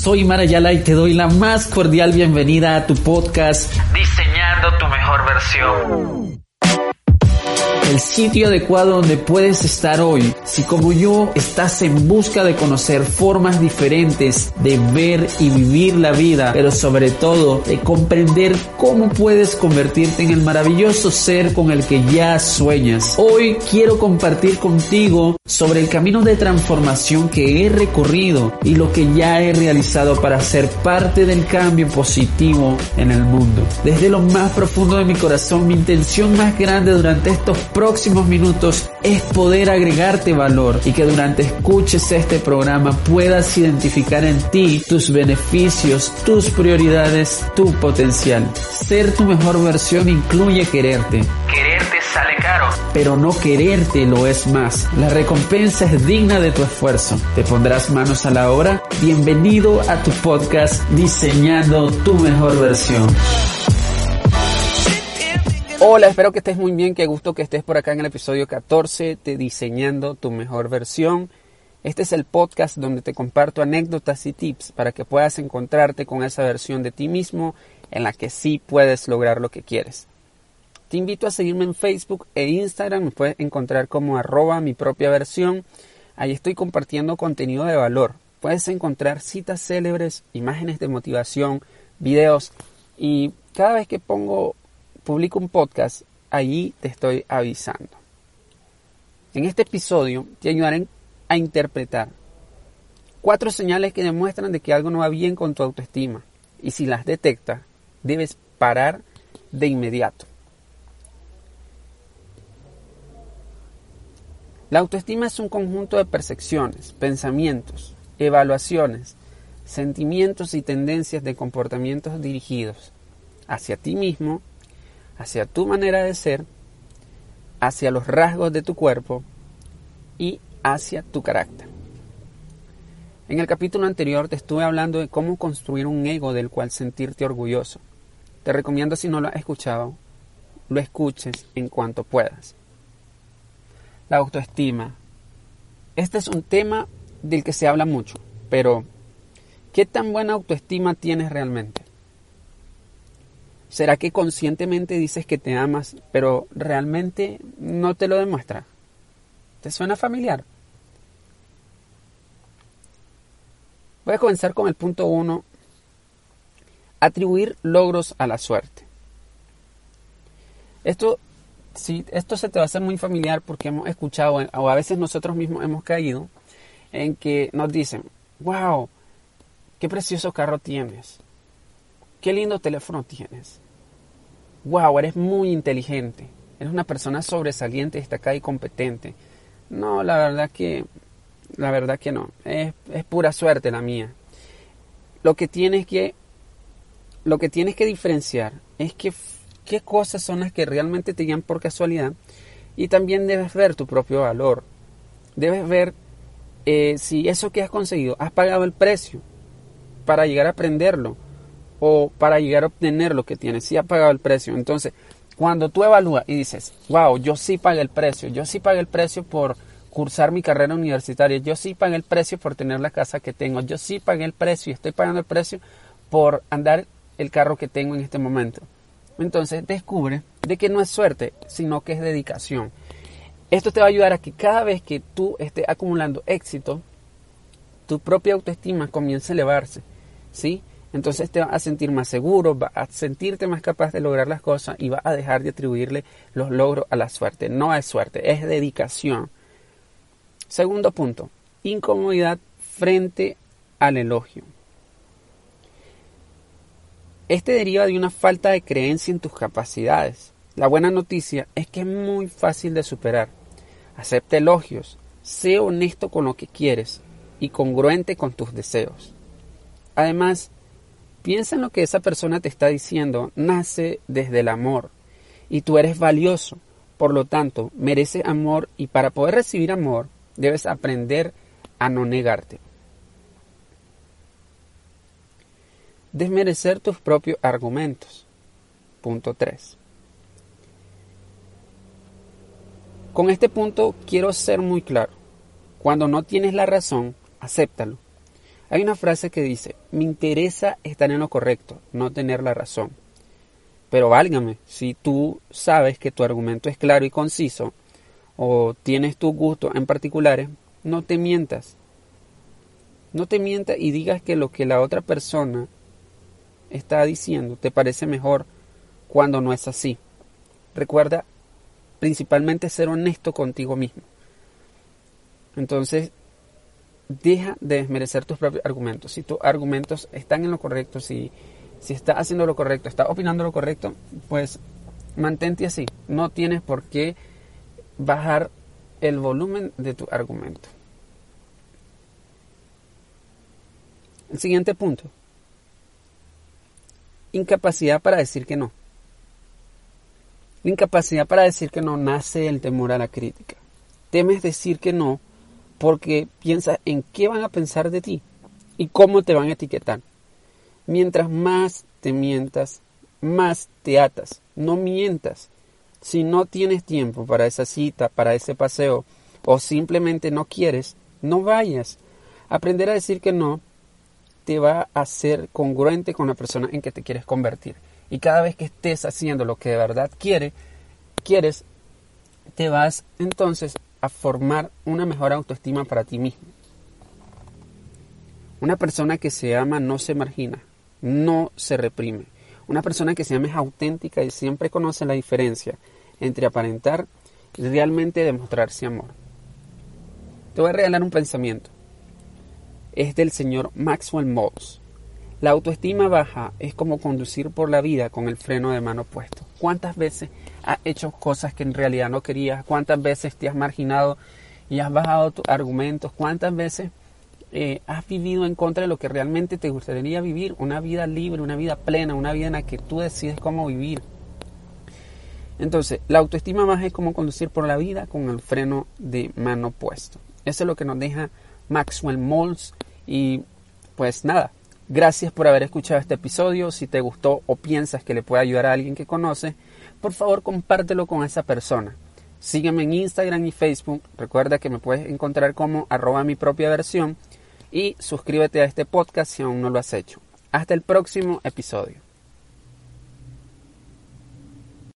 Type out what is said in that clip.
Soy Marayala y te doy la más cordial bienvenida a tu podcast Diseñando tu mejor versión el sitio adecuado donde puedes estar hoy si como yo estás en busca de conocer formas diferentes de ver y vivir la vida, pero sobre todo de comprender cómo puedes convertirte en el maravilloso ser con el que ya sueñas. Hoy quiero compartir contigo sobre el camino de transformación que he recorrido y lo que ya he realizado para ser parte del cambio positivo en el mundo. Desde lo más profundo de mi corazón, mi intención más grande durante estos próximos minutos es poder agregarte valor y que durante escuches este programa puedas identificar en ti tus beneficios, tus prioridades, tu potencial. Ser tu mejor versión incluye quererte. Quererte sale caro. Pero no quererte lo es más. La recompensa es digna de tu esfuerzo. ¿Te pondrás manos a la obra? Bienvenido a tu podcast Diseñando tu mejor versión. Hola, espero que estés muy bien, qué gusto que estés por acá en el episodio 14 de Diseñando tu mejor versión. Este es el podcast donde te comparto anécdotas y tips para que puedas encontrarte con esa versión de ti mismo en la que sí puedes lograr lo que quieres. Te invito a seguirme en Facebook e Instagram, me puedes encontrar como arroba mi propia versión. Ahí estoy compartiendo contenido de valor. Puedes encontrar citas célebres, imágenes de motivación, videos y cada vez que pongo publico un podcast, allí te estoy avisando. En este episodio te ayudaré a interpretar cuatro señales que demuestran de que algo no va bien con tu autoestima y si las detectas debes parar de inmediato. La autoestima es un conjunto de percepciones, pensamientos, evaluaciones, sentimientos y tendencias de comportamientos dirigidos hacia ti mismo hacia tu manera de ser, hacia los rasgos de tu cuerpo y hacia tu carácter. En el capítulo anterior te estuve hablando de cómo construir un ego del cual sentirte orgulloso. Te recomiendo si no lo has escuchado, lo escuches en cuanto puedas. La autoestima. Este es un tema del que se habla mucho, pero ¿qué tan buena autoestima tienes realmente? ¿Será que conscientemente dices que te amas, pero realmente no te lo demuestra? ¿Te suena familiar? Voy a comenzar con el punto 1. Atribuir logros a la suerte. Esto, sí, esto se te va a hacer muy familiar porque hemos escuchado, o a veces nosotros mismos hemos caído, en que nos dicen, wow, qué precioso carro tienes qué lindo teléfono tienes. Wow, eres muy inteligente. Eres una persona sobresaliente, destacada y competente. No, la verdad que, la verdad que no. Es, es pura suerte la mía. Lo que tienes que, lo que tienes que diferenciar es que qué cosas son las que realmente te llegan por casualidad y también debes ver tu propio valor. Debes ver eh, si eso que has conseguido has pagado el precio para llegar a aprenderlo o para llegar a obtener lo que tienes, si ha pagado el precio. Entonces, cuando tú evalúas y dices, wow, yo sí pagué el precio, yo sí pagué el precio por cursar mi carrera universitaria, yo sí pagué el precio por tener la casa que tengo, yo sí pagué el precio y estoy pagando el precio por andar el carro que tengo en este momento. Entonces descubre de que no es suerte, sino que es dedicación. Esto te va a ayudar a que cada vez que tú estés acumulando éxito, tu propia autoestima comience a elevarse, ¿sí? Entonces te vas a sentir más seguro, vas a sentirte más capaz de lograr las cosas y vas a dejar de atribuirle los logros a la suerte. No es suerte, es dedicación. Segundo punto, incomodidad frente al elogio. Este deriva de una falta de creencia en tus capacidades. La buena noticia es que es muy fácil de superar. Acepta elogios, Sé honesto con lo que quieres y congruente con tus deseos. Además, piensa en lo que esa persona te está diciendo nace desde el amor y tú eres valioso. Por lo tanto, mereces amor y para poder recibir amor debes aprender a no negarte. Desmerecer tus propios argumentos. Punto 3. Con este punto quiero ser muy claro. Cuando no tienes la razón, acéptalo. Hay una frase que dice, me interesa estar en lo correcto, no tener la razón. Pero válgame, si tú sabes que tu argumento es claro y conciso, o tienes tu gusto en particulares, no te mientas. No te mientas y digas que lo que la otra persona está diciendo te parece mejor cuando no es así. Recuerda principalmente ser honesto contigo mismo. Entonces, deja de desmerecer tus propios argumentos. Si tus argumentos están en lo correcto, si, si estás haciendo lo correcto, estás opinando lo correcto, pues mantente así. No tienes por qué bajar el volumen de tu argumento. El siguiente punto. Incapacidad para decir que no. La incapacidad para decir que no nace del temor a la crítica. Temes decir que no porque piensas en qué van a pensar de ti y cómo te van a etiquetar. Mientras más te mientas, más te atas. No mientas. Si no tienes tiempo para esa cita, para ese paseo, o simplemente no quieres, no vayas. Aprender a decir que no te va a hacer congruente con la persona en que te quieres convertir. Y cada vez que estés haciendo lo que de verdad quiere, quieres, te vas entonces a formar una mejor autoestima para ti mismo. Una persona que se ama no se margina, no se reprime. Una persona que se ama es auténtica y siempre conoce la diferencia entre aparentar y realmente demostrarse amor. Te voy a regalar un pensamiento. Es del señor Maxwell Maltz. La autoestima baja es como conducir por la vida con el freno de mano puesto. ¿Cuántas veces has hecho cosas que en realidad no querías? ¿Cuántas veces te has marginado y has bajado tus argumentos? ¿Cuántas veces eh, has vivido en contra de lo que realmente te gustaría vivir? Una vida libre, una vida plena, una vida en la que tú decides cómo vivir. Entonces, la autoestima baja es como conducir por la vida con el freno de mano puesto. Eso es lo que nos deja Maxwell Maltz. Y pues nada, Gracias por haber escuchado este episodio. Si te gustó o piensas que le puede ayudar a alguien que conoce, por favor compártelo con esa persona. Sígueme en Instagram y Facebook. Recuerda que me puedes encontrar como arroba mi propia versión. Y suscríbete a este podcast si aún no lo has hecho. Hasta el próximo episodio.